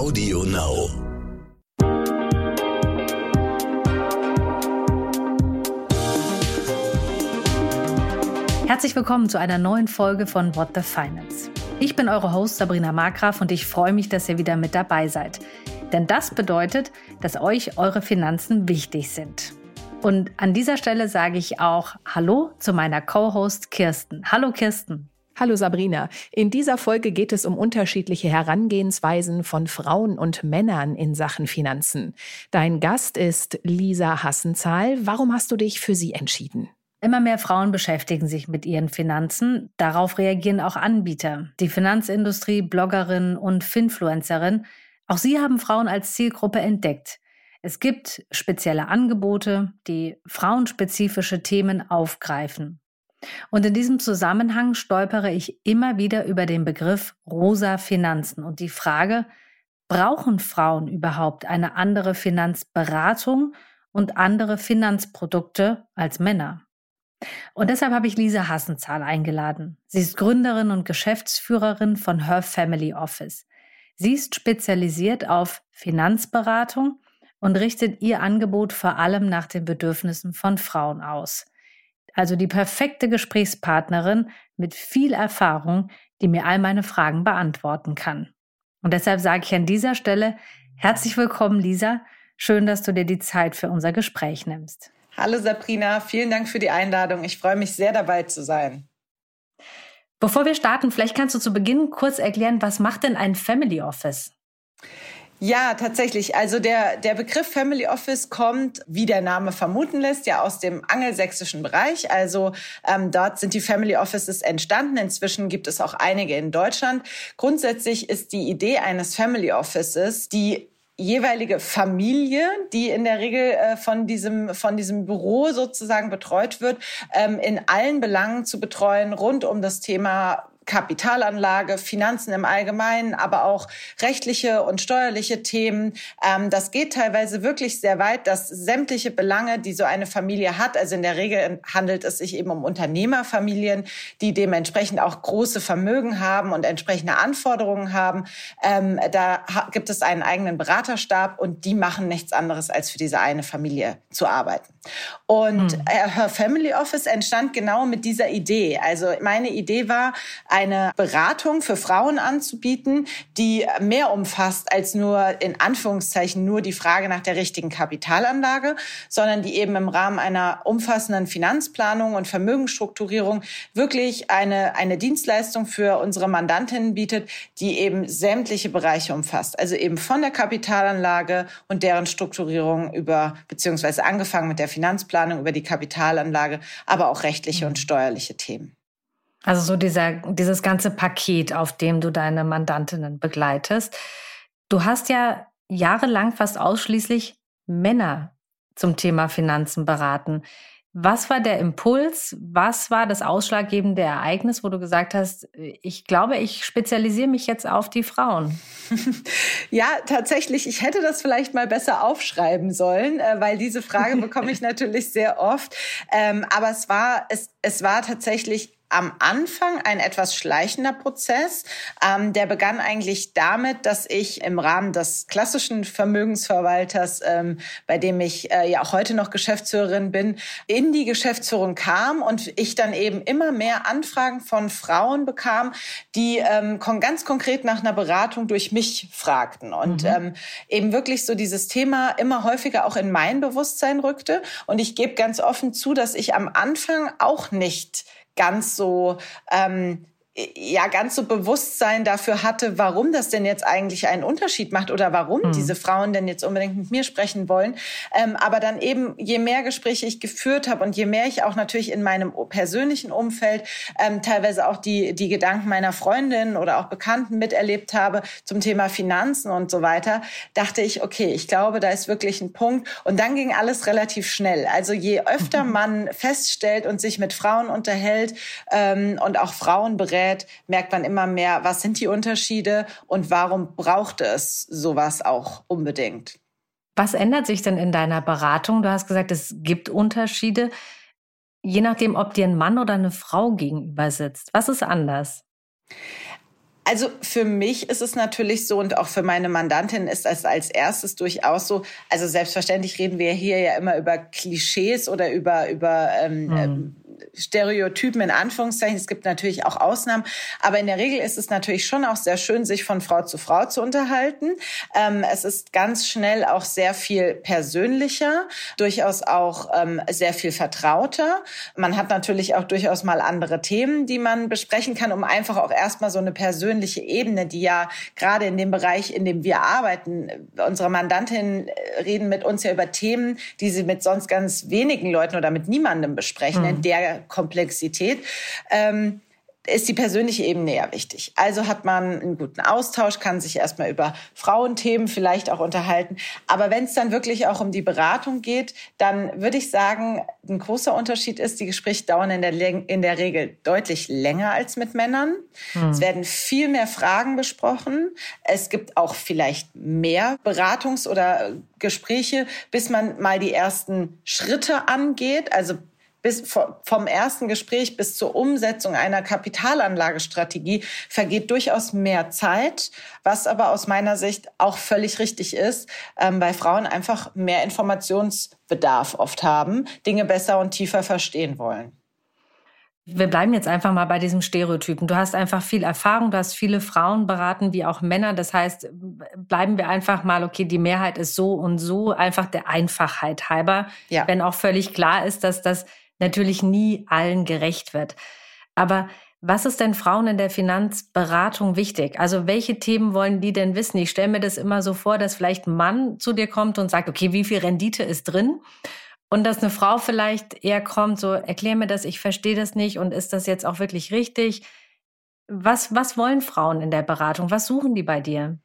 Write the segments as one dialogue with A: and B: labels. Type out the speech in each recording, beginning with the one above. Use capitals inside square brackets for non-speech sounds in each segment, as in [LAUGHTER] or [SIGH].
A: Audio Now.
B: Herzlich willkommen zu einer neuen Folge von What the Finance. Ich bin eure Host Sabrina Markgraf und ich freue mich, dass ihr wieder mit dabei seid. Denn das bedeutet, dass euch eure Finanzen wichtig sind. Und an dieser Stelle sage ich auch Hallo zu meiner Co-Host Kirsten. Hallo Kirsten.
C: Hallo Sabrina. In dieser Folge geht es um unterschiedliche Herangehensweisen von Frauen und Männern in Sachen Finanzen. Dein Gast ist Lisa Hassenzahl. Warum hast du dich für sie entschieden?
B: Immer mehr Frauen beschäftigen sich mit ihren Finanzen. Darauf reagieren auch Anbieter, die Finanzindustrie, Bloggerinnen und Finfluencerinnen. Auch sie haben Frauen als Zielgruppe entdeckt. Es gibt spezielle Angebote, die frauenspezifische Themen aufgreifen. Und in diesem Zusammenhang stolpere ich immer wieder über den Begriff rosa Finanzen und die Frage, brauchen Frauen überhaupt eine andere Finanzberatung und andere Finanzprodukte als Männer? Und deshalb habe ich Lisa Hassenzahl eingeladen. Sie ist Gründerin und Geschäftsführerin von Her Family Office. Sie ist spezialisiert auf Finanzberatung und richtet ihr Angebot vor allem nach den Bedürfnissen von Frauen aus. Also die perfekte Gesprächspartnerin mit viel Erfahrung, die mir all meine Fragen beantworten kann. Und deshalb sage ich an dieser Stelle herzlich willkommen, Lisa. Schön, dass du dir die Zeit für unser Gespräch nimmst.
D: Hallo Sabrina, vielen Dank für die Einladung. Ich freue mich sehr dabei zu sein.
B: Bevor wir starten, vielleicht kannst du zu Beginn kurz erklären, was macht denn ein Family Office?
D: Ja, tatsächlich. Also der, der Begriff Family Office kommt, wie der Name vermuten lässt, ja aus dem angelsächsischen Bereich. Also ähm, dort sind die Family Offices entstanden. Inzwischen gibt es auch einige in Deutschland. Grundsätzlich ist die Idee eines Family Offices, die jeweilige Familie, die in der Regel äh, von diesem von diesem Büro sozusagen betreut wird, ähm, in allen Belangen zu betreuen rund um das Thema Kapitalanlage, Finanzen im Allgemeinen, aber auch rechtliche und steuerliche Themen. Ähm, das geht teilweise wirklich sehr weit, dass sämtliche Belange, die so eine Familie hat, also in der Regel handelt es sich eben um Unternehmerfamilien, die dementsprechend auch große Vermögen haben und entsprechende Anforderungen haben. Ähm, da gibt es einen eigenen Beraterstab und die machen nichts anderes, als für diese eine Familie zu arbeiten. Und hm. Her Family Office entstand genau mit dieser Idee. Also meine Idee war, eine Beratung für Frauen anzubieten, die mehr umfasst als nur in Anführungszeichen nur die Frage nach der richtigen Kapitalanlage, sondern die eben im Rahmen einer umfassenden Finanzplanung und Vermögensstrukturierung wirklich eine, eine Dienstleistung für unsere Mandantinnen bietet, die eben sämtliche Bereiche umfasst. Also eben von der Kapitalanlage und deren Strukturierung über, beziehungsweise angefangen mit der Finanzplanung über die Kapitalanlage, aber auch rechtliche und steuerliche Themen.
B: Also so dieser, dieses ganze Paket, auf dem du deine Mandantinnen begleitest. Du hast ja jahrelang fast ausschließlich Männer zum Thema Finanzen beraten. Was war der Impuls? Was war das ausschlaggebende Ereignis, wo du gesagt hast, ich glaube, ich spezialisiere mich jetzt auf die Frauen? [LAUGHS]
D: Ja, tatsächlich. Ich hätte das vielleicht mal besser aufschreiben sollen, äh, weil diese Frage bekomme ich [LAUGHS] natürlich sehr oft. Ähm, aber es war, es, es war tatsächlich am Anfang ein etwas schleichender Prozess. Ähm, der begann eigentlich damit, dass ich im Rahmen des klassischen Vermögensverwalters, ähm, bei dem ich äh, ja auch heute noch Geschäftsführerin bin, in die Geschäftsführung kam und ich dann eben immer mehr Anfragen von Frauen bekam, die ähm, ganz konkret nach einer Beratung durch mich fragten und mhm. ähm, eben wirklich so dieses Thema immer häufiger auch in mein Bewusstsein rückte. Und ich gebe ganz offen zu, dass ich am Anfang auch nicht ganz so ähm, ja ganz so Bewusstsein dafür hatte, warum das denn jetzt eigentlich einen Unterschied macht oder warum mhm. diese Frauen denn jetzt unbedingt mit mir sprechen wollen. Ähm, aber dann eben, je mehr Gespräche ich geführt habe und je mehr ich auch natürlich in meinem persönlichen Umfeld ähm, teilweise auch die, die Gedanken meiner Freundinnen oder auch Bekannten miterlebt habe zum Thema Finanzen und so weiter, dachte ich, okay, ich glaube, da ist wirklich ein Punkt. Und dann ging alles relativ schnell. Also je öfter mhm. man feststellt und sich mit Frauen unterhält ähm, und auch Frauen berät, gerät, merkt man immer mehr, was sind die Unterschiede und warum braucht es sowas auch unbedingt.
B: Was ändert sich denn in deiner Beratung? Du hast gesagt, es gibt Unterschiede, je nachdem, ob dir ein Mann oder eine Frau gegenüber sitzt. Was ist anders?
D: Also für mich ist es natürlich so und auch für meine Mandantin ist es als erstes durchaus so. Also selbstverständlich reden wir hier ja immer über Klischees oder über über ähm, mhm. Stereotypen in Anführungszeichen. Es gibt natürlich auch Ausnahmen, aber in der Regel ist es natürlich schon auch sehr schön, sich von Frau zu Frau zu unterhalten. Ähm, es ist ganz schnell auch sehr viel persönlicher, durchaus auch ähm, sehr viel vertrauter. Man hat natürlich auch durchaus mal andere Themen, die man besprechen kann, um einfach auch erstmal so eine persönliche Ebene, die ja gerade in dem Bereich, in dem wir arbeiten, unsere Mandantinnen äh, reden mit uns ja über Themen, die sie mit sonst ganz wenigen Leuten oder mit niemandem besprechen, mhm. in der Komplexität. Ähm, ist die persönliche Ebene ja wichtig. Also hat man einen guten Austausch, kann sich erstmal über Frauenthemen vielleicht auch unterhalten. Aber wenn es dann wirklich auch um die Beratung geht, dann würde ich sagen, ein großer Unterschied ist, die Gespräche dauern in der, in der Regel deutlich länger als mit Männern. Hm. Es werden viel mehr Fragen besprochen. Es gibt auch vielleicht mehr Beratungs- oder Gespräche, bis man mal die ersten Schritte angeht. Also bis vom ersten Gespräch bis zur Umsetzung einer Kapitalanlagestrategie vergeht durchaus mehr Zeit, was aber aus meiner Sicht auch völlig richtig ist, ähm, weil Frauen einfach mehr Informationsbedarf oft haben, Dinge besser und tiefer verstehen wollen.
B: Wir bleiben jetzt einfach mal bei diesem Stereotypen. Du hast einfach viel Erfahrung, du hast viele Frauen beraten, wie auch Männer. Das heißt, bleiben wir einfach mal, okay, die Mehrheit ist so und so, einfach der Einfachheit halber. Ja. Wenn auch völlig klar ist, dass das natürlich nie allen gerecht wird. Aber was ist denn Frauen in der Finanzberatung wichtig? Also welche Themen wollen die denn wissen? Ich stelle mir das immer so vor, dass vielleicht ein Mann zu dir kommt und sagt, okay, wie viel Rendite ist drin? Und dass eine Frau vielleicht eher kommt, so erklär mir das, ich verstehe das nicht und ist das jetzt auch wirklich richtig? Was, was wollen Frauen in der Beratung? Was suchen die bei dir?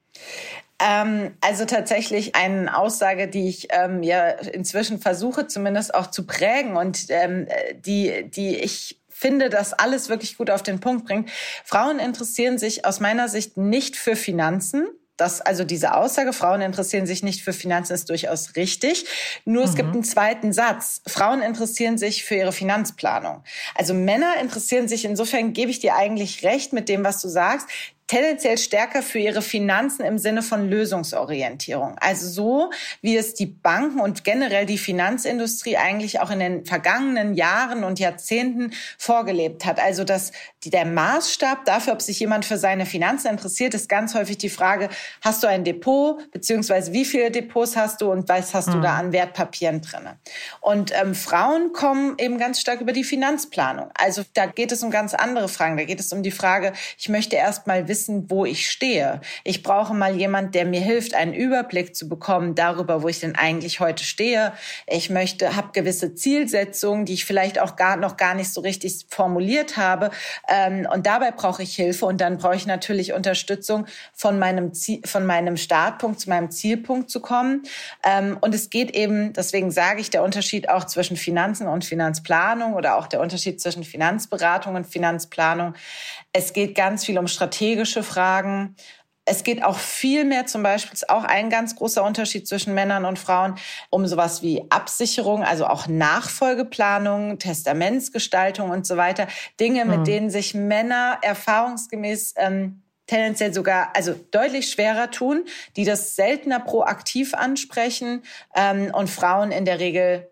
D: Ähm, also tatsächlich eine Aussage, die ich ähm, ja inzwischen versuche zumindest auch zu prägen und ähm, die, die ich finde, dass alles wirklich gut auf den Punkt bringt. Frauen interessieren sich aus meiner Sicht nicht für Finanzen. Das, also diese Aussage, Frauen interessieren sich nicht für Finanzen, ist durchaus richtig. Nur mhm. es gibt mhm. einen zweiten Satz. Frauen interessieren sich für ihre Finanzplanung. Also Männer interessieren sich, insofern gebe ich dir eigentlich recht mit dem, was du sagst tendenziell stärker für ihre Finanzen im Sinne von Lösungsorientierung. Also so, wie es die Banken und generell die Finanzindustrie eigentlich auch in den vergangenen Jahren und Jahrzehnten vorgelebt hat. Also dass der Maßstab dafür, ob sich jemand für seine Finanzen interessiert, ist ganz häufig die Frage, hast du ein Depot, beziehungsweise wie viele Depots hast du und was hast mhm. du da an Wertpapieren drinne? Und ähm, Frauen kommen eben ganz stark über die Finanzplanung. Also da geht es um ganz andere Fragen. Da geht es um die Frage, ich möchte erst mal wissen, wissen, wo ich stehe. Ich brauche mal jemand, der mir hilft, einen Überblick zu bekommen darüber, wo ich denn eigentlich heute stehe. Ich möchte, habe gewisse Zielsetzungen, die ich vielleicht auch gar noch gar nicht so richtig formuliert habe. Ähm, und dabei brauche ich Hilfe und dann brauche ich natürlich Unterstützung von meinem Ziel, von meinem Startpunkt zu meinem Zielpunkt zu kommen. Ähm, und es geht eben, deswegen sage ich, der Unterschied auch zwischen Finanzen und Finanzplanung oder auch der Unterschied zwischen Finanzberatung und Finanzplanung. Es geht ganz viel um strategische Fragen. Es geht auch viel mehr zum Beispiel, ist auch ein ganz großer Unterschied zwischen Männern und Frauen, um sowas wie Absicherung, also auch Nachfolgeplanung, Testamentsgestaltung und so weiter. Dinge, mit mhm. denen sich Männer erfahrungsgemäß ähm, tendenziell sogar, also deutlich schwerer tun, die das seltener proaktiv ansprechen ähm, und Frauen in der Regel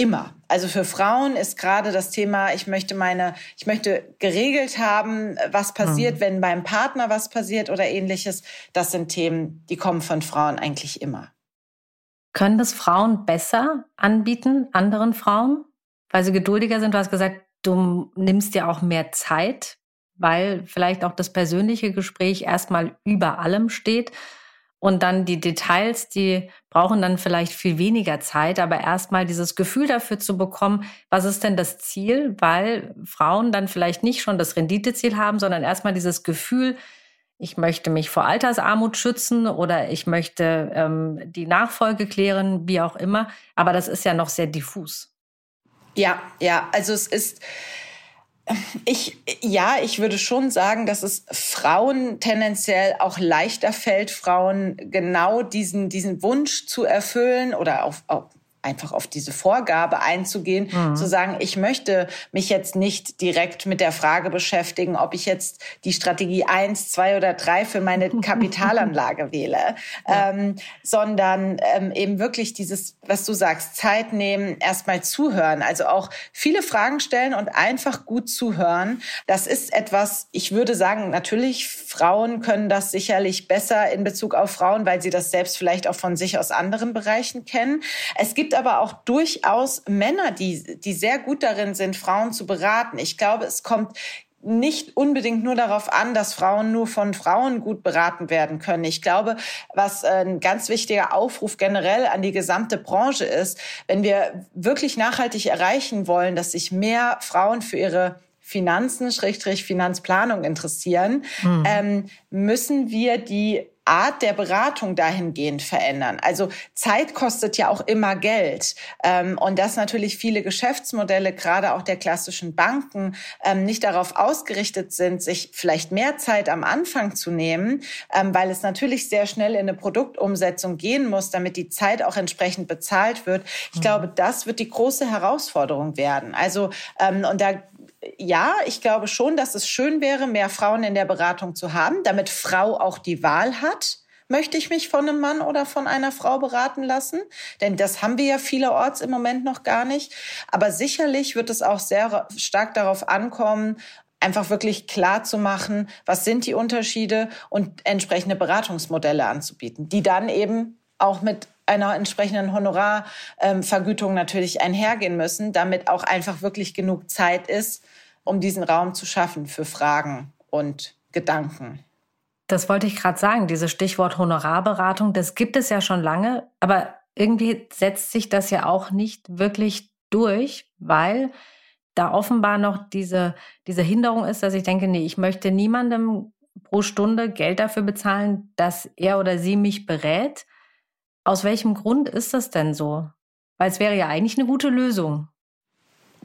D: immer. Also für Frauen ist gerade das Thema, ich möchte meine, ich möchte geregelt haben, was passiert, mhm. wenn beim Partner was passiert oder ähnliches. Das sind Themen, die kommen von Frauen eigentlich immer.
B: Können das Frauen besser anbieten, anderen Frauen, weil sie geduldiger sind? Du hast gesagt, du nimmst dir auch mehr Zeit, weil vielleicht auch das persönliche Gespräch erstmal über allem steht. Und dann die Details, die brauchen dann vielleicht viel weniger Zeit, aber erstmal dieses Gefühl dafür zu bekommen, was ist denn das Ziel, weil Frauen dann vielleicht nicht schon das Renditeziel haben, sondern erstmal dieses Gefühl, ich möchte mich vor Altersarmut schützen oder ich möchte ähm, die Nachfolge klären, wie auch immer. Aber das ist ja noch sehr diffus.
D: Ja, ja, also es ist ich, ja, ich würde schon sagen, dass es Frauen tendenziell auch leichter fällt, Frauen genau diesen, diesen Wunsch zu erfüllen oder auf, auf einfach auf diese Vorgabe einzugehen, mhm. zu sagen, ich möchte mich jetzt nicht direkt mit der Frage beschäftigen, ob ich jetzt die Strategie eins, zwei oder drei für meine [LAUGHS] Kapitalanlage wähle, ja. ähm, sondern ähm, eben wirklich dieses, was du sagst, Zeit nehmen, erstmal zuhören, also auch viele Fragen stellen und einfach gut zuhören. Das ist etwas, ich würde sagen, natürlich, Frauen können das sicherlich besser in Bezug auf Frauen, weil sie das selbst vielleicht auch von sich aus anderen Bereichen kennen. Es gibt gibt aber auch durchaus Männer, die, die sehr gut darin sind, Frauen zu beraten. Ich glaube, es kommt nicht unbedingt nur darauf an, dass Frauen nur von Frauen gut beraten werden können. Ich glaube, was ein ganz wichtiger Aufruf generell an die gesamte Branche ist, wenn wir wirklich nachhaltig erreichen wollen, dass sich mehr Frauen für ihre Finanzen, Schrägstrich Finanzplanung interessieren, mhm. ähm, müssen wir die Art der Beratung dahingehend verändern. Also Zeit kostet ja auch immer Geld. Ähm, und dass natürlich viele Geschäftsmodelle, gerade auch der klassischen Banken, ähm, nicht darauf ausgerichtet sind, sich vielleicht mehr Zeit am Anfang zu nehmen, ähm, weil es natürlich sehr schnell in eine Produktumsetzung gehen muss, damit die Zeit auch entsprechend bezahlt wird. Ich mhm. glaube, das wird die große Herausforderung werden. Also, und da ja, ich glaube schon, dass es schön wäre, mehr Frauen in der Beratung zu haben, damit Frau auch die Wahl hat. Möchte ich mich von einem Mann oder von einer Frau beraten lassen? Denn das haben wir ja vielerorts im Moment noch gar nicht. Aber sicherlich wird es auch sehr stark darauf ankommen, einfach wirklich klar zu machen, was sind die Unterschiede und entsprechende Beratungsmodelle anzubieten, die dann eben auch mit einer entsprechenden Honorarvergütung natürlich einhergehen müssen, damit auch einfach wirklich genug Zeit ist, um diesen Raum zu schaffen für Fragen und Gedanken.
B: Das wollte ich gerade sagen, dieses Stichwort Honorarberatung, das gibt es ja schon lange, aber irgendwie setzt sich das ja auch nicht wirklich durch, weil da offenbar noch diese, diese Hinderung ist, dass ich denke, nee, ich möchte niemandem pro Stunde Geld dafür bezahlen, dass er oder sie mich berät. Aus welchem Grund ist das denn so? Weil es wäre ja eigentlich eine gute Lösung.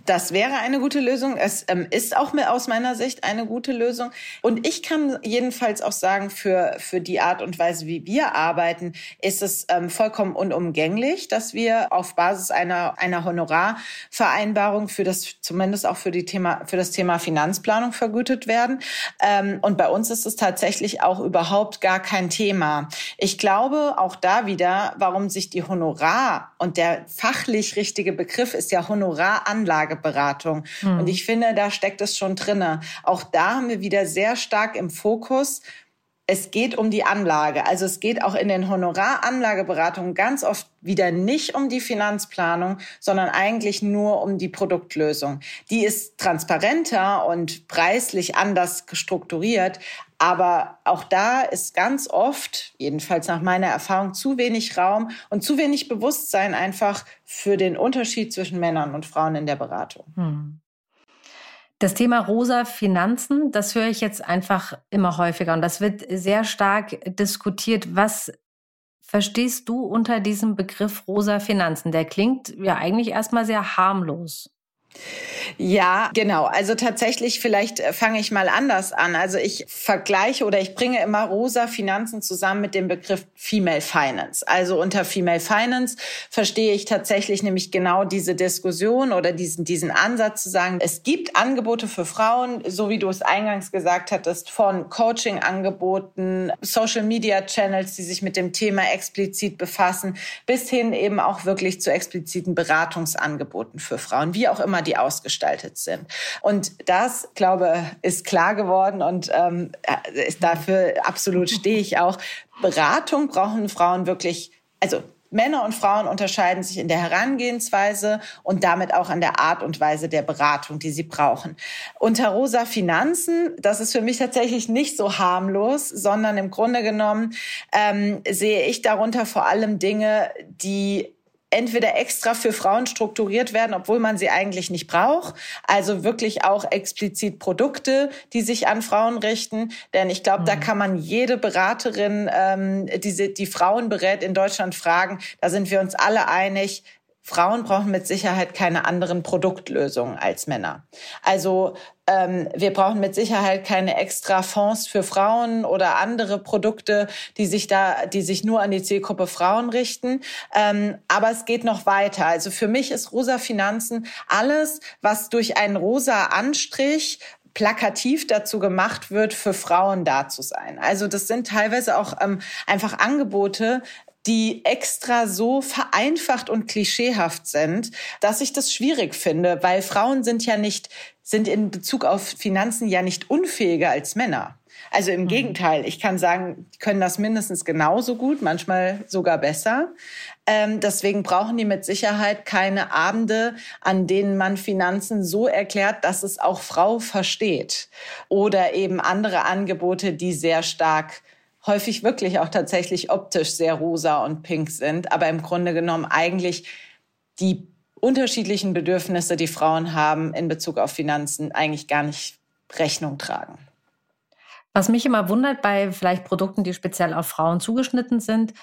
D: Das wäre eine gute Lösung. Es ähm, ist auch mehr aus meiner Sicht eine gute Lösung. Und ich kann jedenfalls auch sagen, für, für die Art und Weise, wie wir arbeiten, ist es ähm, vollkommen unumgänglich, dass wir auf Basis einer, einer Honorarvereinbarung für das, zumindest auch für die Thema, für das Thema Finanzplanung vergütet werden. Ähm, und bei uns ist es tatsächlich auch überhaupt gar kein Thema. Ich glaube auch da wieder, warum sich die Honorar und der fachlich richtige Begriff ist ja Honoraranlage Anlageberatung. Mhm. Und ich finde, da steckt es schon drinne. Auch da haben wir wieder sehr stark im Fokus, es geht um die Anlage. Also es geht auch in den Honoraranlageberatungen ganz oft wieder nicht um die Finanzplanung, sondern eigentlich nur um die Produktlösung. Die ist transparenter und preislich anders strukturiert. Aber auch da ist ganz oft, jedenfalls nach meiner Erfahrung, zu wenig Raum und zu wenig Bewusstsein einfach für den Unterschied zwischen Männern und Frauen in der Beratung. Hm.
B: Das Thema rosa Finanzen, das höre ich jetzt einfach immer häufiger und das wird sehr stark diskutiert. Was verstehst du unter diesem Begriff rosa Finanzen? Der klingt ja eigentlich erstmal sehr harmlos.
D: Ja, genau. Also tatsächlich, vielleicht äh, fange ich mal anders an. Also ich vergleiche oder ich bringe immer rosa Finanzen zusammen mit dem Begriff Female Finance. Also unter Female Finance verstehe ich tatsächlich nämlich genau diese Diskussion oder diesen, diesen Ansatz zu sagen, es gibt Angebote für Frauen, so wie du es eingangs gesagt hattest, von Coaching-Angeboten, Social-Media-Channels, die sich mit dem Thema explizit befassen, bis hin eben auch wirklich zu expliziten Beratungsangeboten für Frauen, wie auch immer die ausgestaltet sind. Und das, glaube ist klar geworden und ähm, ist dafür absolut stehe ich auch. Beratung brauchen Frauen wirklich, also Männer und Frauen unterscheiden sich in der Herangehensweise und damit auch an der Art und Weise der Beratung, die sie brauchen. Unter Rosa Finanzen, das ist für mich tatsächlich nicht so harmlos, sondern im Grunde genommen ähm, sehe ich darunter vor allem Dinge, die entweder extra für Frauen strukturiert werden, obwohl man sie eigentlich nicht braucht. Also wirklich auch explizit Produkte, die sich an Frauen richten. Denn ich glaube, mhm. da kann man jede Beraterin, ähm, die, die Frauen berät in Deutschland fragen. Da sind wir uns alle einig Frauen brauchen mit Sicherheit keine anderen Produktlösungen als Männer. Also ähm, wir brauchen mit Sicherheit keine extra Fonds für Frauen oder andere Produkte, die sich da, die sich nur an die Zielgruppe Frauen richten. Ähm, aber es geht noch weiter. Also für mich ist Rosa Finanzen alles, was durch einen rosa Anstrich plakativ dazu gemacht wird, für Frauen da zu sein. Also das sind teilweise auch ähm, einfach Angebote, die extra so vereinfacht und klischeehaft sind, dass ich das schwierig finde, weil Frauen sind ja nicht, sind in Bezug auf Finanzen ja nicht unfähiger als Männer. Also im mhm. Gegenteil, ich kann sagen, die können das mindestens genauso gut, manchmal sogar besser. Ähm, deswegen brauchen die mit Sicherheit keine Abende, an denen man Finanzen so erklärt, dass es auch Frau versteht. Oder eben andere Angebote, die sehr stark häufig wirklich auch tatsächlich optisch sehr rosa und pink sind, aber im Grunde genommen eigentlich die unterschiedlichen Bedürfnisse, die Frauen haben in Bezug auf Finanzen, eigentlich gar nicht Rechnung tragen.
B: Was mich immer wundert bei vielleicht Produkten, die speziell auf Frauen zugeschnitten sind,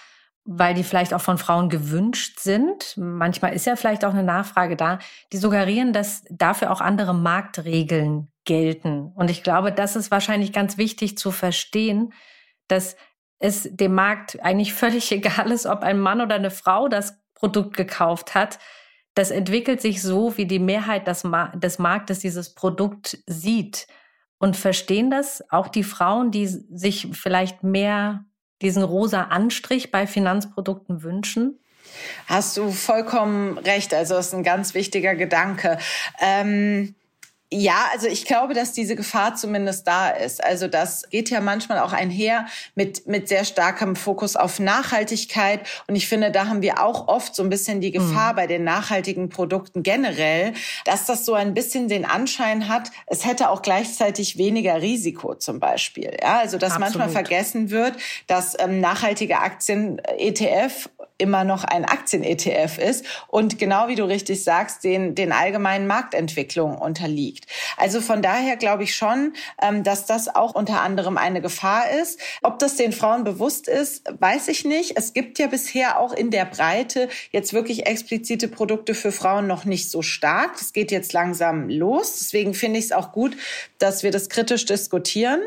B: weil die vielleicht auch von Frauen gewünscht sind. Manchmal ist ja vielleicht auch eine Nachfrage da. Die suggerieren, dass dafür auch andere Marktregeln gelten. Und ich glaube, das ist wahrscheinlich ganz wichtig zu verstehen, dass es dem Markt eigentlich [LAUGHS] völlig egal ist, ob ein Mann oder eine Frau das Produkt gekauft hat. Das entwickelt sich so, wie die Mehrheit des, des Marktes dieses Produkt sieht. Und verstehen das auch die Frauen, die sich vielleicht mehr diesen rosa Anstrich bei Finanzprodukten wünschen?
D: Hast du vollkommen recht. Also das ist ein ganz wichtiger Gedanke. Ähm ja, also ich glaube, dass diese Gefahr zumindest da ist. Also das geht ja manchmal auch einher mit, mit sehr starkem Fokus auf Nachhaltigkeit. Und ich finde, da haben wir auch oft so ein bisschen die Gefahr mhm. bei den nachhaltigen Produkten generell, dass das so ein bisschen den Anschein hat, es hätte auch gleichzeitig weniger Risiko zum Beispiel. Ja, also dass Absolut. manchmal vergessen wird, dass ähm, nachhaltige Aktien ETF immer noch ein Aktien-ETF ist und genau wie du richtig sagst, den, den allgemeinen Marktentwicklungen unterliegt. Also von daher glaube ich schon, ähm, dass das auch unter anderem eine Gefahr ist. Ob das den Frauen bewusst ist, weiß ich nicht. Es gibt ja bisher auch in der Breite jetzt wirklich explizite Produkte für Frauen noch nicht so stark. Das geht jetzt langsam los. Deswegen finde ich es auch gut, dass wir das kritisch diskutieren.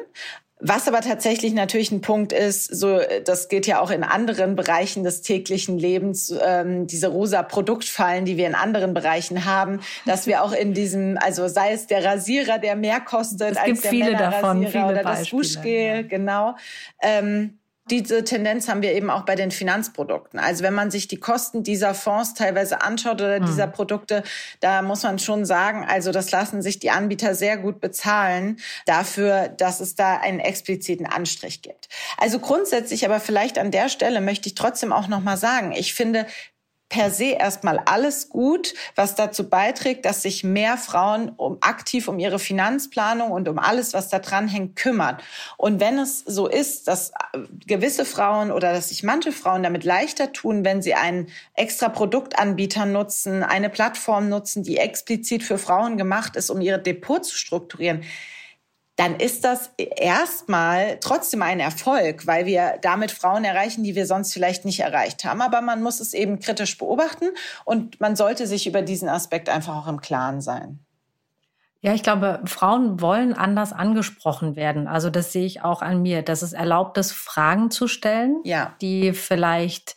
D: Was aber tatsächlich natürlich ein Punkt ist, so das geht ja auch in anderen Bereichen des täglichen Lebens, ähm, diese rosa Produktfallen, die wir in anderen Bereichen haben, dass wir auch in diesem, also sei es der Rasierer, der mehr kostet
B: es
D: als
B: gibt
D: der
B: viele davon, viele
D: oder das Duschgel, ja. genau. Ähm, diese Tendenz haben wir eben auch bei den Finanzprodukten. Also wenn man sich die Kosten dieser Fonds teilweise anschaut oder mhm. dieser Produkte, da muss man schon sagen, also das lassen sich die Anbieter sehr gut bezahlen dafür, dass es da einen expliziten Anstrich gibt. Also grundsätzlich aber vielleicht an der Stelle möchte ich trotzdem auch noch mal sagen, ich finde, per se erstmal alles gut, was dazu beiträgt, dass sich mehr Frauen um aktiv um ihre Finanzplanung und um alles, was da dran hängt, kümmern. Und wenn es so ist, dass äh, gewisse Frauen oder dass sich manche Frauen damit leichter tun, wenn sie einen extra Produktanbieter nutzen, eine Plattform nutzen, die explizit für Frauen gemacht ist, um ihre Depot zu strukturieren, dann ist das erstmal trotzdem ein Erfolg, weil wir damit Frauen erreichen, die wir sonst vielleicht nicht erreicht haben. Aber man muss es eben kritisch beobachten und man sollte sich über diesen Aspekt einfach auch im Klaren sein.
B: Ja, ich glaube, Frauen wollen anders angesprochen werden. Also das sehe ich auch an mir, dass es erlaubt ist, Fragen zu stellen, ja. die vielleicht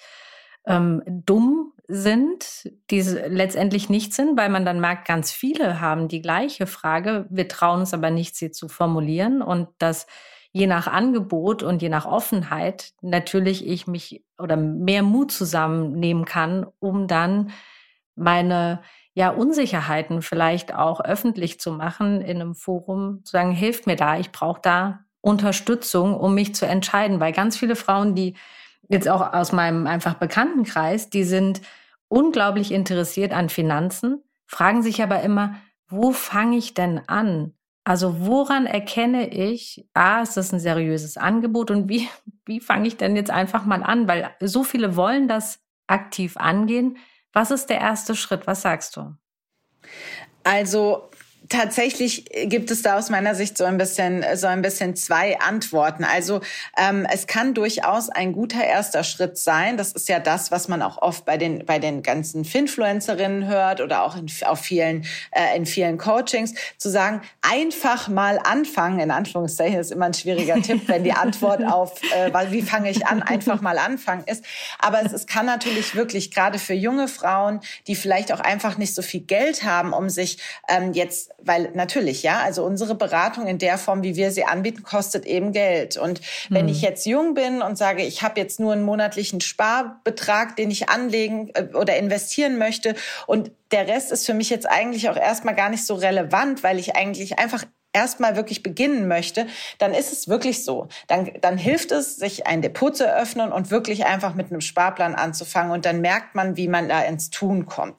B: ähm, dumm sind, die letztendlich nicht sind, weil man dann merkt, ganz viele haben die gleiche Frage. Wir trauen uns aber nicht, sie zu formulieren und dass je nach Angebot und je nach Offenheit natürlich ich mich oder mehr Mut zusammennehmen kann, um dann meine ja Unsicherheiten vielleicht auch öffentlich zu machen in einem Forum, zu sagen, hilft mir da, ich brauche da Unterstützung, um mich zu entscheiden, weil ganz viele Frauen, die jetzt auch aus meinem einfach Bekanntenkreis, die sind unglaublich interessiert an Finanzen, fragen sich aber immer, wo fange ich denn an? Also woran erkenne ich, ah, ist das ein seriöses Angebot und wie, [LAUGHS] wie fange ich denn jetzt einfach mal an? Weil so viele wollen das aktiv angehen. Was ist der erste Schritt? Was sagst du?
D: Also Tatsächlich gibt es da aus meiner Sicht so ein bisschen so ein bisschen zwei Antworten. Also ähm, es kann durchaus ein guter erster Schritt sein. Das ist ja das, was man auch oft bei den bei den ganzen Finfluencerinnen hört oder auch in, auf vielen äh, in vielen Coachings zu sagen, einfach mal anfangen. In Anführungszeichen ist immer ein schwieriger [LAUGHS] Tipp, wenn die Antwort auf äh, wie fange ich an, einfach mal anfangen ist. Aber es, es kann natürlich wirklich gerade für junge Frauen, die vielleicht auch einfach nicht so viel Geld haben, um sich ähm, jetzt weil natürlich, ja, also unsere Beratung in der Form, wie wir sie anbieten, kostet eben Geld. Und wenn mhm. ich jetzt jung bin und sage, ich habe jetzt nur einen monatlichen Sparbetrag, den ich anlegen äh, oder investieren möchte und der Rest ist für mich jetzt eigentlich auch erstmal gar nicht so relevant, weil ich eigentlich einfach erstmal wirklich beginnen möchte, dann ist es wirklich so. Dann, dann hilft es, sich ein Depot zu eröffnen und wirklich einfach mit einem Sparplan anzufangen und dann merkt man, wie man da ins Tun kommt.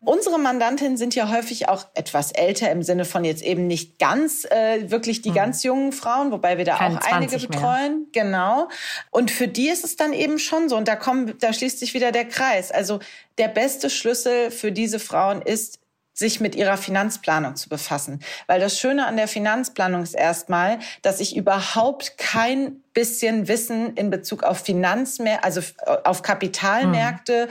D: Unsere Mandantinnen sind ja häufig auch etwas älter im Sinne von jetzt eben nicht ganz äh, wirklich die hm. ganz jungen Frauen, wobei wir da Keine auch einige betreuen. Mehr. Genau. Und für die ist es dann eben schon so und da kommen, da schließt sich wieder der Kreis. Also der beste Schlüssel für diese Frauen ist, sich mit ihrer Finanzplanung zu befassen. Weil das Schöne an der Finanzplanung ist erstmal, dass ich überhaupt kein bisschen Wissen in Bezug auf Finanzmärkte, also auf Kapitalmärkte, hm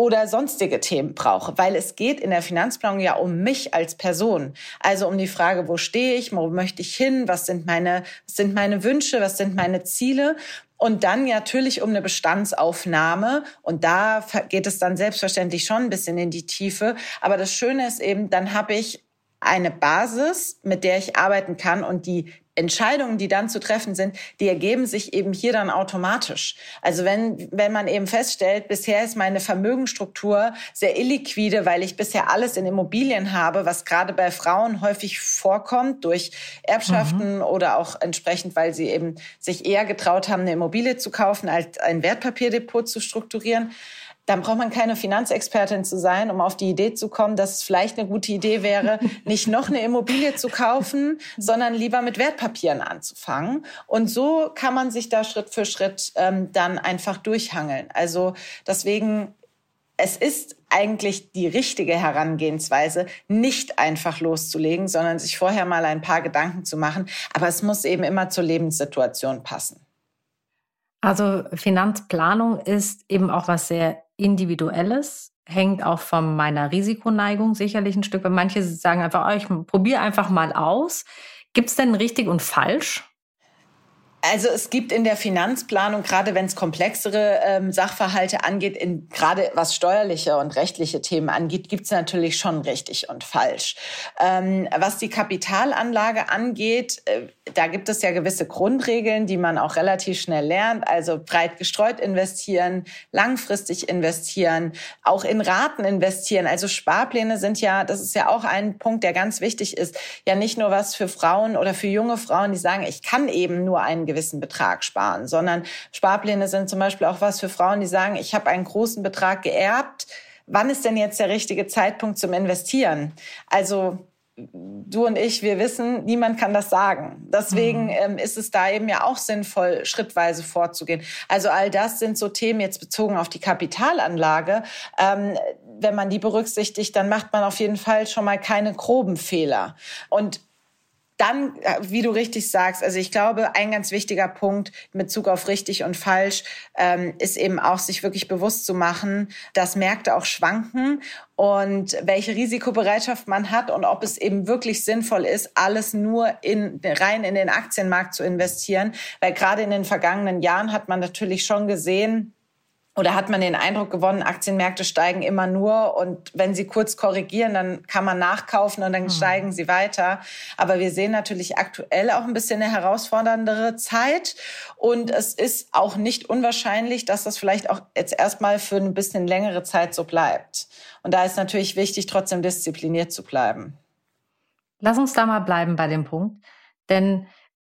D: oder sonstige Themen brauche, weil es geht in der Finanzplanung ja um mich als Person. Also um die Frage, wo stehe ich, wo möchte ich hin, was sind meine, was sind meine Wünsche, was sind meine Ziele und dann natürlich um eine Bestandsaufnahme. Und da geht es dann selbstverständlich schon ein bisschen in die Tiefe. Aber das Schöne ist eben, dann habe ich eine Basis, mit der ich arbeiten kann und die Entscheidungen, die dann zu treffen sind, die ergeben sich eben hier dann automatisch. Also wenn, wenn man eben feststellt, bisher ist meine Vermögensstruktur sehr illiquide, weil ich bisher alles in Immobilien habe, was gerade bei Frauen häufig vorkommt durch Erbschaften mhm. oder auch entsprechend, weil sie eben sich eher getraut haben, eine Immobilie zu kaufen, als ein Wertpapierdepot zu strukturieren dann braucht man keine Finanzexpertin zu sein, um auf die Idee zu kommen, dass es vielleicht eine gute Idee wäre, [LAUGHS] nicht noch eine Immobilie zu kaufen, sondern lieber mit Wertpapieren anzufangen. Und so kann man sich da Schritt für Schritt ähm, dann einfach durchhangeln. Also deswegen, es ist eigentlich die richtige Herangehensweise, nicht einfach loszulegen, sondern sich vorher mal ein paar Gedanken zu machen. Aber es muss eben immer zur Lebenssituation passen.
B: Also Finanzplanung ist eben auch was sehr Individuelles, hängt auch von meiner Risikoneigung sicherlich ein Stück, weil manche sagen einfach, oh, ich probiere einfach mal aus. Gibt es denn richtig und falsch?
D: Also es gibt in der Finanzplanung, gerade wenn es komplexere ähm, Sachverhalte angeht, in, gerade was steuerliche und rechtliche Themen angeht, gibt es natürlich schon richtig und falsch. Ähm, was die Kapitalanlage angeht, äh, da gibt es ja gewisse Grundregeln, die man auch relativ schnell lernt. Also breit gestreut investieren, langfristig investieren, auch in Raten investieren. Also Sparpläne sind ja, das ist ja auch ein Punkt, der ganz wichtig ist. Ja nicht nur was für Frauen oder für junge Frauen, die sagen, ich kann eben nur einen gewissen Betrag sparen, sondern Sparpläne sind zum Beispiel auch was für Frauen, die sagen, ich habe einen großen Betrag geerbt. Wann ist denn jetzt der richtige Zeitpunkt zum Investieren? Also du und ich, wir wissen, niemand kann das sagen. Deswegen mhm. ähm, ist es da eben ja auch sinnvoll, schrittweise vorzugehen. Also all das sind so Themen jetzt bezogen auf die Kapitalanlage. Ähm, wenn man die berücksichtigt, dann macht man auf jeden Fall schon mal keine groben Fehler. Und dann, äh, wie du richtig sagst, also ich glaube, ein ganz wichtiger Punkt in Bezug auf richtig und falsch ähm, ist eben auch, sich wirklich bewusst zu machen, dass Märkte auch schwanken und welche Risikobereitschaft man hat und ob es eben wirklich sinnvoll ist, alles nur in, rein in den Aktienmarkt zu investieren. Weil gerade in den vergangenen Jahren hat man natürlich schon gesehen, oder hat man den Eindruck gewonnen, Aktienmärkte steigen immer nur und wenn sie kurz korrigieren, dann kann man nachkaufen und dann mhm. steigen sie weiter. Aber wir sehen natürlich aktuell auch ein bisschen eine herausforderndere Zeit und es ist auch nicht unwahrscheinlich, dass das vielleicht auch jetzt erstmal für ein bisschen längere Zeit so bleibt. Und da ist natürlich wichtig, trotzdem diszipliniert zu bleiben.
B: Lass uns da mal bleiben bei dem Punkt, denn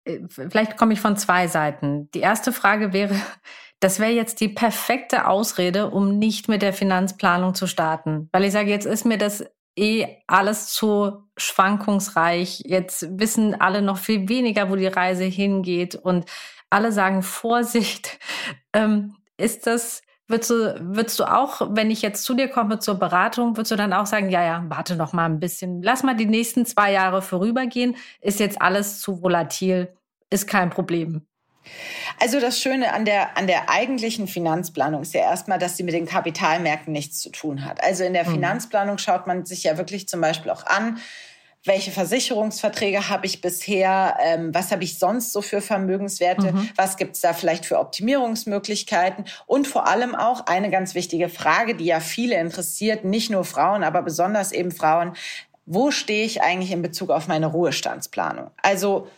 B: äh, vielleicht komme ich von zwei Seiten. Die erste Frage wäre, das wäre jetzt die perfekte Ausrede, um nicht mit der Finanzplanung zu starten. Weil ich sage, jetzt ist mir das eh alles zu schwankungsreich. Jetzt wissen alle noch viel weniger, wo die Reise hingeht. Und alle sagen [LAUGHS] Vorsicht. Ähm, ist das Würdest du, würdest du auch, wenn ich jetzt zu dir komme zur Beratung, würdest du dann auch sagen, ja, ja, warte noch mal ein bisschen, lass mal die nächsten zwei Jahre vorübergehen, ist jetzt alles zu volatil, ist kein Problem.
D: Also das Schöne an der, an der eigentlichen Finanzplanung ist ja erstmal, dass sie mit den Kapitalmärkten nichts zu tun hat. Also in der mhm. Finanzplanung schaut man sich ja wirklich zum Beispiel auch an, welche Versicherungsverträge habe ich bisher, ähm, was habe ich sonst so für Vermögenswerte, mhm. was gibt es da vielleicht für Optimierungsmöglichkeiten und vor allem auch eine ganz wichtige Frage, die ja viele interessiert, nicht nur Frauen, aber besonders eben Frauen, wo stehe ich eigentlich in Bezug auf meine Ruhestandsplanung? Also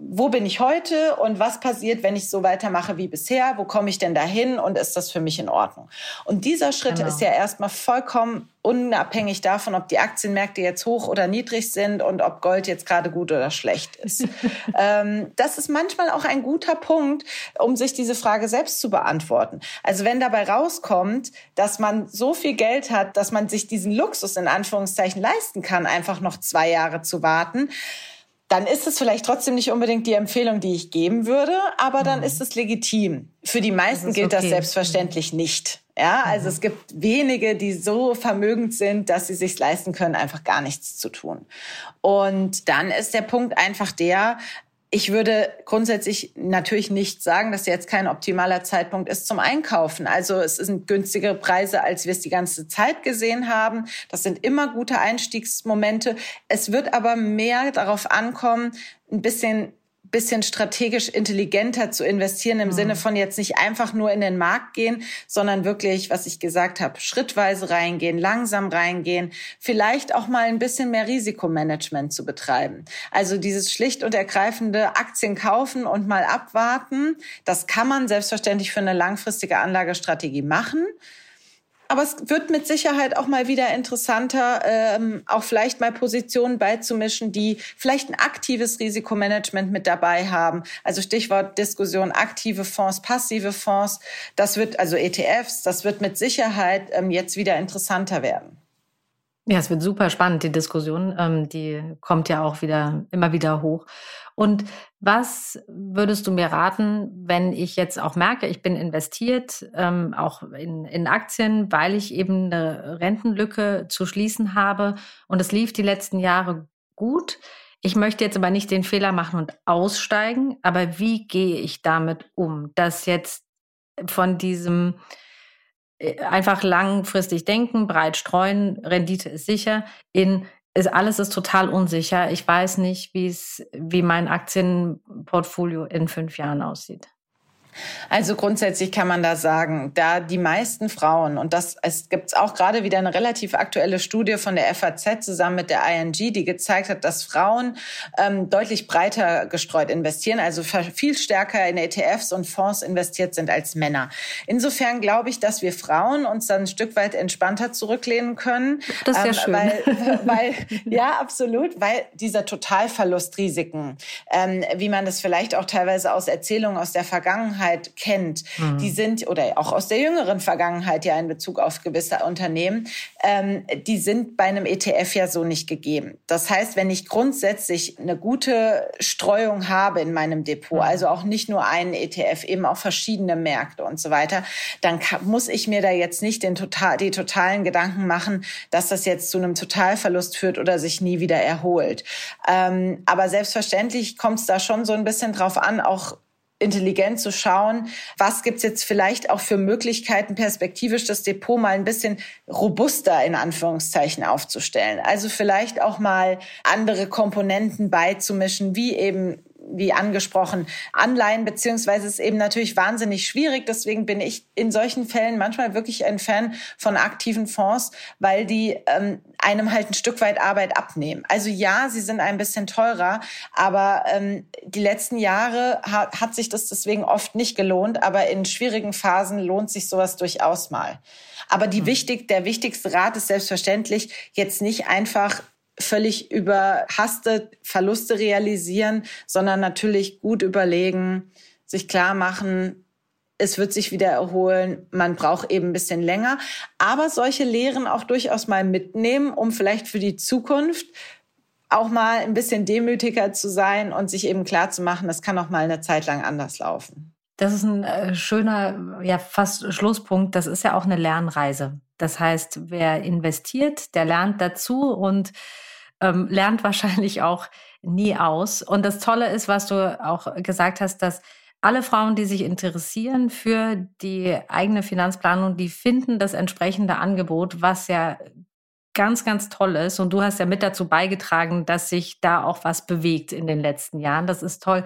D: wo bin ich heute und was passiert, wenn ich so weitermache wie bisher? Wo komme ich denn dahin und ist das für mich in Ordnung? Und dieser Schritt genau. ist ja erstmal vollkommen unabhängig davon, ob die Aktienmärkte jetzt hoch oder niedrig sind und ob Gold jetzt gerade gut oder schlecht ist. [LAUGHS] ähm, das ist manchmal auch ein guter Punkt, um sich diese Frage selbst zu beantworten. Also wenn dabei rauskommt, dass man so viel Geld hat, dass man sich diesen Luxus in Anführungszeichen leisten kann, einfach noch zwei Jahre zu warten, dann ist es vielleicht trotzdem nicht unbedingt die Empfehlung, die ich geben würde, aber dann mhm. ist es legitim. Für die meisten das gilt okay. das selbstverständlich nicht. Ja, also mhm. es gibt wenige, die so vermögend sind, dass sie sich leisten können, einfach gar nichts zu tun. Und dann ist der Punkt einfach der, ich würde grundsätzlich natürlich nicht sagen, dass jetzt kein optimaler Zeitpunkt ist zum Einkaufen. Also es sind günstigere Preise, als wir es die ganze Zeit gesehen haben. Das sind immer gute Einstiegsmomente. Es wird aber mehr darauf ankommen, ein bisschen bisschen strategisch intelligenter zu investieren im mhm. Sinne von jetzt nicht einfach nur in den Markt gehen, sondern wirklich, was ich gesagt habe, schrittweise reingehen, langsam reingehen, vielleicht auch mal ein bisschen mehr Risikomanagement zu betreiben. Also dieses schlicht und ergreifende Aktien kaufen und mal abwarten, das kann man selbstverständlich für eine langfristige Anlagestrategie machen. Aber es wird mit Sicherheit auch mal wieder interessanter, ähm, auch vielleicht mal Positionen beizumischen, die vielleicht ein aktives Risikomanagement mit dabei haben. Also Stichwort Diskussion aktive Fonds, passive Fonds. Das wird also ETFs. Das wird mit Sicherheit ähm, jetzt wieder interessanter werden.
B: Ja, es wird super spannend, die Diskussion. Ähm, die kommt ja auch wieder, immer wieder hoch. Und was würdest du mir raten, wenn ich jetzt auch merke, ich bin investiert, ähm, auch in, in Aktien, weil ich eben eine Rentenlücke zu schließen habe und es lief die letzten Jahre gut. Ich möchte jetzt aber nicht den Fehler machen und aussteigen, aber wie gehe ich damit um, dass jetzt von diesem einfach langfristig denken, breit streuen, Rendite ist sicher, in ist alles ist total unsicher. Ich weiß nicht, wie es, wie mein Aktienportfolio in fünf Jahren aussieht.
D: Also grundsätzlich kann man da sagen, da die meisten Frauen, und das es gibt auch gerade wieder eine relativ aktuelle Studie von der FAZ zusammen mit der ING, die gezeigt hat, dass Frauen ähm, deutlich breiter gestreut investieren, also viel stärker in ETFs und Fonds investiert sind als Männer. Insofern glaube ich, dass wir Frauen uns dann ein Stück weit entspannter zurücklehnen können.
B: Das ist ja ähm, schön.
D: Weil, [LAUGHS] weil, ja, absolut, weil dieser Totalverlustrisiken, ähm, wie man das vielleicht auch teilweise aus Erzählungen aus der Vergangenheit Vergangenheit kennt, mhm. die sind, oder auch aus der jüngeren Vergangenheit ja in Bezug auf gewisse Unternehmen, ähm, die sind bei einem ETF ja so nicht gegeben. Das heißt, wenn ich grundsätzlich eine gute Streuung habe in meinem Depot, mhm. also auch nicht nur einen ETF, eben auch verschiedene Märkte und so weiter, dann kann, muss ich mir da jetzt nicht den total, die totalen Gedanken machen, dass das jetzt zu einem Totalverlust führt oder sich nie wieder erholt. Ähm, aber selbstverständlich kommt es da schon so ein bisschen drauf an, auch intelligent zu schauen, was gibt's jetzt vielleicht auch für Möglichkeiten, perspektivisch das Depot mal ein bisschen robuster in Anführungszeichen aufzustellen. Also vielleicht auch mal andere Komponenten beizumischen, wie eben wie angesprochen, Anleihen, beziehungsweise ist eben natürlich wahnsinnig schwierig. Deswegen bin ich in solchen Fällen manchmal wirklich ein Fan von aktiven Fonds, weil die ähm, einem halt ein Stück weit Arbeit abnehmen. Also ja, sie sind ein bisschen teurer, aber ähm, die letzten Jahre hat, hat sich das deswegen oft nicht gelohnt, aber in schwierigen Phasen lohnt sich sowas durchaus mal. Aber die hm. wichtig, der wichtigste Rat ist selbstverständlich, jetzt nicht einfach völlig überhastet Verluste realisieren, sondern natürlich gut überlegen, sich klar machen, es wird sich wieder erholen, man braucht eben ein bisschen länger, aber solche Lehren auch durchaus mal mitnehmen, um vielleicht für die Zukunft auch mal ein bisschen demütiger zu sein und sich eben klar zu machen, das kann auch mal eine Zeit lang anders laufen.
B: Das ist ein äh, schöner, ja, fast Schlusspunkt. Das ist ja auch eine Lernreise. Das heißt, wer investiert, der lernt dazu und ähm, lernt wahrscheinlich auch nie aus. Und das Tolle ist, was du auch gesagt hast, dass alle Frauen, die sich interessieren für die eigene Finanzplanung, die finden das entsprechende Angebot, was ja ganz, ganz toll ist. Und du hast ja mit dazu beigetragen, dass sich da auch was bewegt in den letzten Jahren. Das ist toll.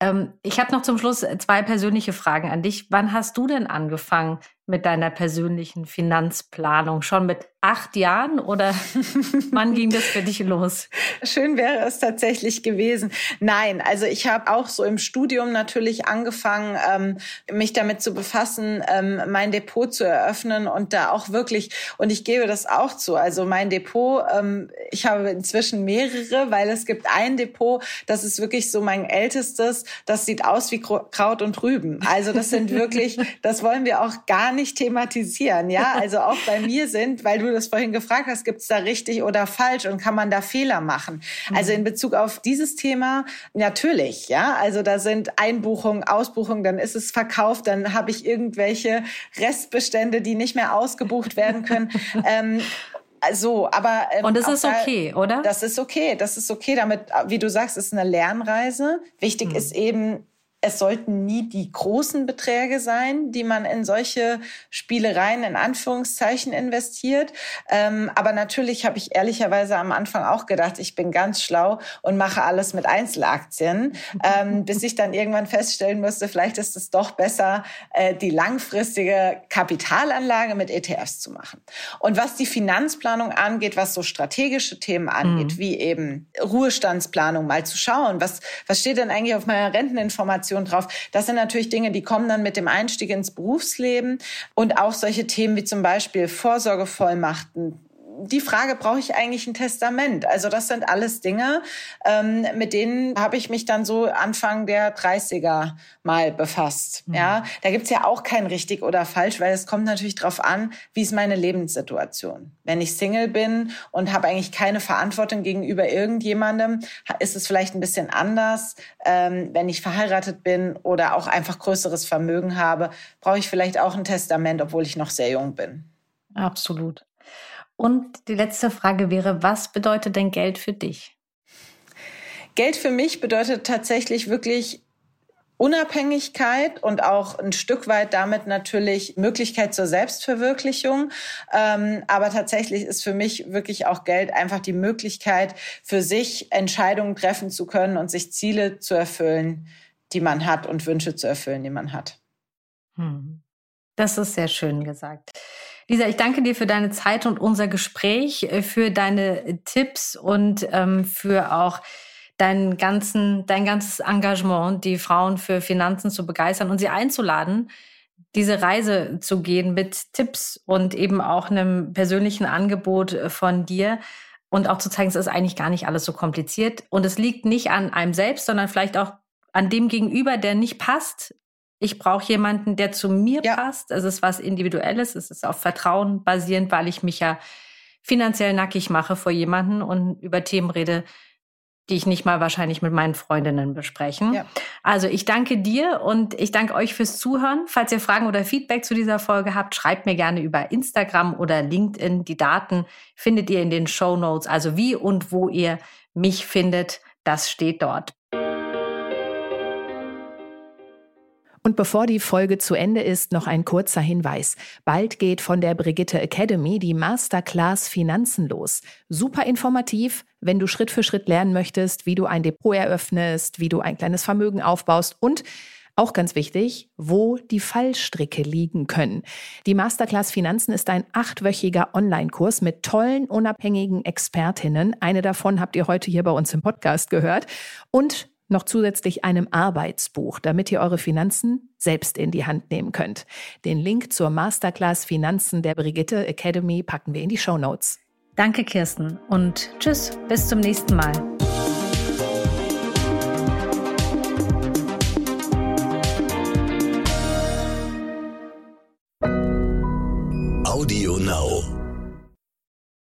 B: Ähm, ich habe noch zum Schluss zwei persönliche Fragen an dich. Wann hast du denn angefangen mit deiner persönlichen Finanzplanung? Schon mit acht Jahren oder [LAUGHS] wann ging das für dich los?
D: Schön wäre es tatsächlich gewesen. Nein, also ich habe auch so im Studium natürlich angefangen, ähm, mich damit zu befassen, ähm, mein Depot zu eröffnen und da auch wirklich, und ich gebe das auch zu, also mein Depot, ähm, ich habe inzwischen mehrere, weil es gibt ein Depot, das ist wirklich so mein ältestes, das sieht aus wie Kraut und Rüben. Also das sind wirklich, [LAUGHS] das wollen wir auch gar nicht thematisieren, ja, also auch bei mir sind, weil du das vorhin gefragt hast, gibt es da richtig oder falsch und kann man da Fehler machen? Mhm. Also in Bezug auf dieses Thema natürlich, ja. Also da sind Einbuchungen, Ausbuchungen, dann ist es verkauft, dann habe ich irgendwelche Restbestände, die nicht mehr ausgebucht werden können. [LAUGHS] ähm, so, aber
B: ähm, und das ist okay, da, oder?
D: Das ist okay, das ist okay. Damit, wie du sagst, ist eine Lernreise. Wichtig mhm. ist eben es sollten nie die großen Beträge sein, die man in solche Spielereien in Anführungszeichen investiert. Ähm, aber natürlich habe ich ehrlicherweise am Anfang auch gedacht, ich bin ganz schlau und mache alles mit Einzelaktien, ähm, bis ich dann irgendwann feststellen musste, vielleicht ist es doch besser, äh, die langfristige Kapitalanlage mit ETFs zu machen. Und was die Finanzplanung angeht, was so strategische Themen angeht, mhm. wie eben Ruhestandsplanung, mal zu schauen, was, was steht denn eigentlich auf meiner Renteninformation Informationen drauf. Das sind natürlich Dinge, die kommen dann mit dem Einstieg ins Berufsleben und auch solche Themen wie zum Beispiel Vorsorgevollmachten, die Frage, brauche ich eigentlich ein Testament? Also das sind alles Dinge, ähm, mit denen habe ich mich dann so Anfang der 30er mal befasst. Mhm. Ja, da gibt's ja auch kein richtig oder falsch, weil es kommt natürlich drauf an, wie ist meine Lebenssituation. Wenn ich Single bin und habe eigentlich keine Verantwortung gegenüber irgendjemandem, ist es vielleicht ein bisschen anders. Ähm, wenn ich verheiratet bin oder auch einfach größeres Vermögen habe, brauche ich vielleicht auch ein Testament, obwohl ich noch sehr jung bin.
B: Absolut. Und die letzte Frage wäre, was bedeutet denn Geld für dich?
D: Geld für mich bedeutet tatsächlich wirklich Unabhängigkeit und auch ein Stück weit damit natürlich Möglichkeit zur Selbstverwirklichung. Ähm, aber tatsächlich ist für mich wirklich auch Geld einfach die Möglichkeit, für sich Entscheidungen treffen zu können und sich Ziele zu erfüllen, die man hat und Wünsche zu erfüllen, die man hat.
B: Hm. Das ist sehr schön gesagt. Lisa, ich danke dir für deine Zeit und unser Gespräch, äh, für deine Tipps und ähm, für auch dein, ganzen, dein ganzes Engagement, die Frauen für Finanzen zu begeistern und sie einzuladen, diese Reise zu gehen mit Tipps und eben auch einem persönlichen Angebot äh, von dir und auch zu zeigen, es ist eigentlich gar nicht alles so kompliziert und es liegt nicht an einem selbst, sondern vielleicht auch an dem Gegenüber, der nicht passt ich brauche jemanden, der zu mir ja. passt. Es ist was Individuelles, es ist auf Vertrauen basierend, weil ich mich ja finanziell nackig mache vor jemanden und über Themen rede, die ich nicht mal wahrscheinlich mit meinen Freundinnen besprechen. Ja. Also ich danke dir und ich danke euch fürs Zuhören. Falls ihr Fragen oder Feedback zu dieser Folge habt, schreibt mir gerne über Instagram oder LinkedIn. Die Daten findet ihr in den Show Notes. Also wie und wo ihr mich findet, das steht dort.
C: Und bevor die Folge zu Ende ist, noch ein kurzer Hinweis. Bald geht von der Brigitte Academy die Masterclass Finanzen los. Super informativ, wenn du Schritt für Schritt lernen möchtest, wie du ein Depot eröffnest, wie du ein kleines Vermögen aufbaust und auch ganz wichtig, wo die Fallstricke liegen können. Die Masterclass Finanzen ist ein achtwöchiger Online-Kurs mit tollen, unabhängigen Expertinnen. Eine davon habt ihr heute hier bei uns im Podcast gehört. Und noch zusätzlich einem Arbeitsbuch, damit ihr eure Finanzen selbst in die Hand nehmen könnt. Den Link zur Masterclass Finanzen der Brigitte Academy packen wir in die Show Notes.
B: Danke, Kirsten, und tschüss, bis zum nächsten Mal.
A: Audio Now.